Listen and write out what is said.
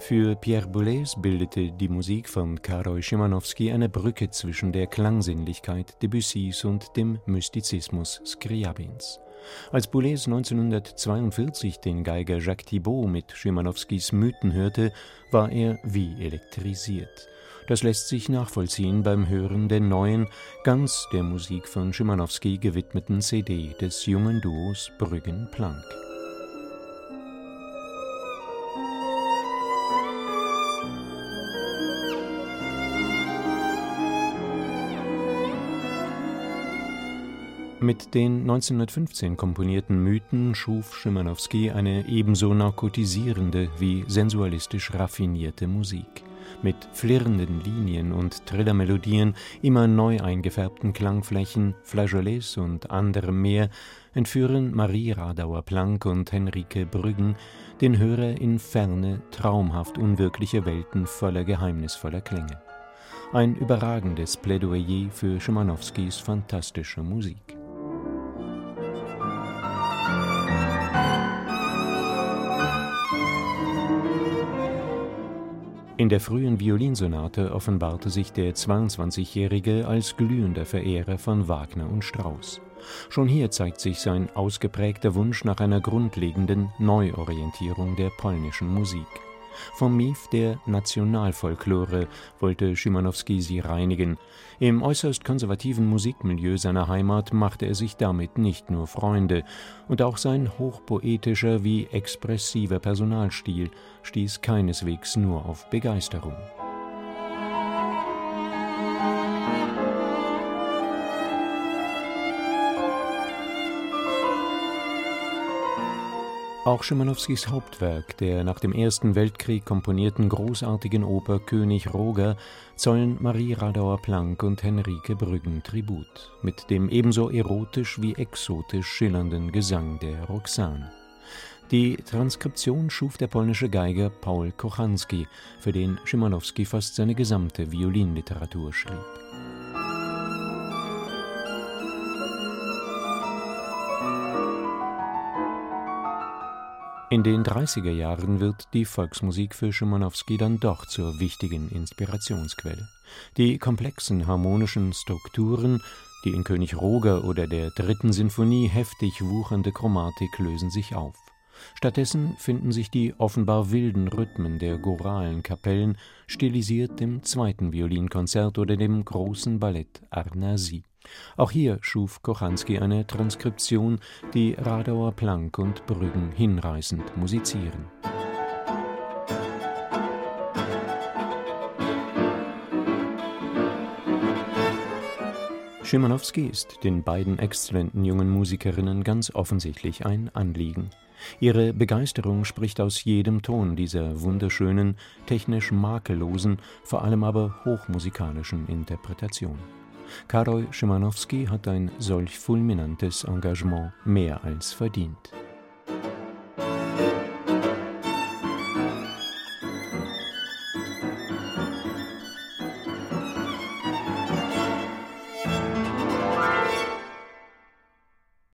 Für Pierre Boulez bildete die Musik von Karol Szymanowski eine Brücke zwischen der Klangsinnlichkeit Debussys und dem Mystizismus Scriabins. Als Boulez 1942 den Geiger Jacques Thibault mit Szymanowskis Mythen hörte, war er wie elektrisiert. Das lässt sich nachvollziehen beim Hören der neuen, ganz der Musik von Szymanowski gewidmeten CD des jungen Duos Brüggen-Planck. Mit den 1915 komponierten Mythen schuf Schimanowski eine ebenso narkotisierende wie sensualistisch raffinierte Musik. Mit flirrenden Linien und Trillermelodien, immer neu eingefärbten Klangflächen, Flageolets und anderem mehr entführen Marie Radauer-Planck und Henrike Brüggen den Hörer in ferne, traumhaft unwirkliche Welten voller geheimnisvoller Klänge. Ein überragendes Plädoyer für Schimanowskis fantastische Musik In der frühen Violinsonate offenbarte sich der 22-Jährige als glühender Verehrer von Wagner und Strauss. Schon hier zeigt sich sein ausgeprägter Wunsch nach einer grundlegenden Neuorientierung der polnischen Musik vom Mief der Nationalfolklore wollte Schimanowski sie reinigen. Im äußerst konservativen Musikmilieu seiner Heimat machte er sich damit nicht nur Freunde, und auch sein hochpoetischer wie expressiver Personalstil stieß keineswegs nur auf Begeisterung Auch Schimanowskis Hauptwerk, der nach dem Ersten Weltkrieg komponierten großartigen Oper König Roger, zollen Marie Radauer-Planck und Henrike Brüggen Tribut, mit dem ebenso erotisch wie exotisch schillernden Gesang der Roxane. Die Transkription schuf der polnische Geiger Paul Kochanski, für den Schimanowski fast seine gesamte Violinliteratur schrieb In den 30er Jahren wird die Volksmusik für Schimanowski dann doch zur wichtigen Inspirationsquelle. Die komplexen harmonischen Strukturen, die in König Roger oder der dritten Sinfonie heftig wuchernde Chromatik lösen sich auf. Stattdessen finden sich die offenbar wilden Rhythmen der choralen Kapellen stilisiert dem zweiten Violinkonzert oder dem großen Ballett Arnasi. Auch hier schuf Kochanski eine Transkription, die Radauer Planck und Brüggen hinreißend musizieren. Schimanowski ist den beiden exzellenten jungen Musikerinnen ganz offensichtlich ein Anliegen. Ihre Begeisterung spricht aus jedem Ton dieser wunderschönen, technisch makellosen, vor allem aber hochmusikalischen Interpretation. Karol Szymanowski hat ein solch fulminantes Engagement mehr als verdient